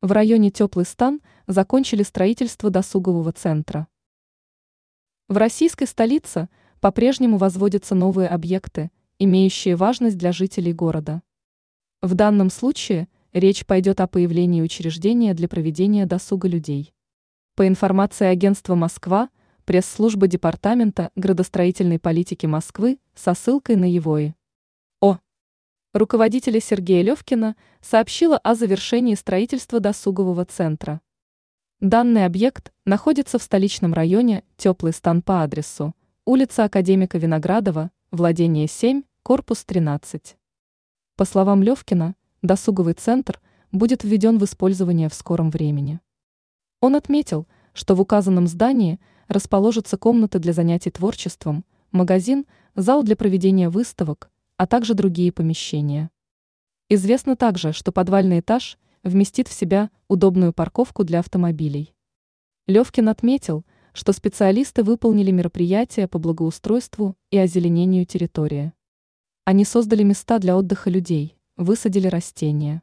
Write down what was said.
В районе Теплый стан закончили строительство досугового центра. В российской столице по-прежнему возводятся новые объекты, имеющие важность для жителей города. В данном случае речь пойдет о появлении учреждения для проведения досуга людей. По информации агентства «Москва», пресс-служба Департамента градостроительной политики Москвы со ссылкой на его О. Руководителя Сергея Левкина сообщила о завершении строительства досугового центра. Данный объект находится в столичном районе Теплый стан по адресу улица Академика Виноградова, владение 7, корпус 13. По словам Левкина, досуговый центр будет введен в использование в скором времени. Он отметил, что в указанном здании расположатся комнаты для занятий творчеством, магазин, зал для проведения выставок, а также другие помещения. Известно также, что подвальный этаж вместит в себя удобную парковку для автомобилей. Левкин отметил, что специалисты выполнили мероприятия по благоустройству и озеленению территории. Они создали места для отдыха людей, высадили растения.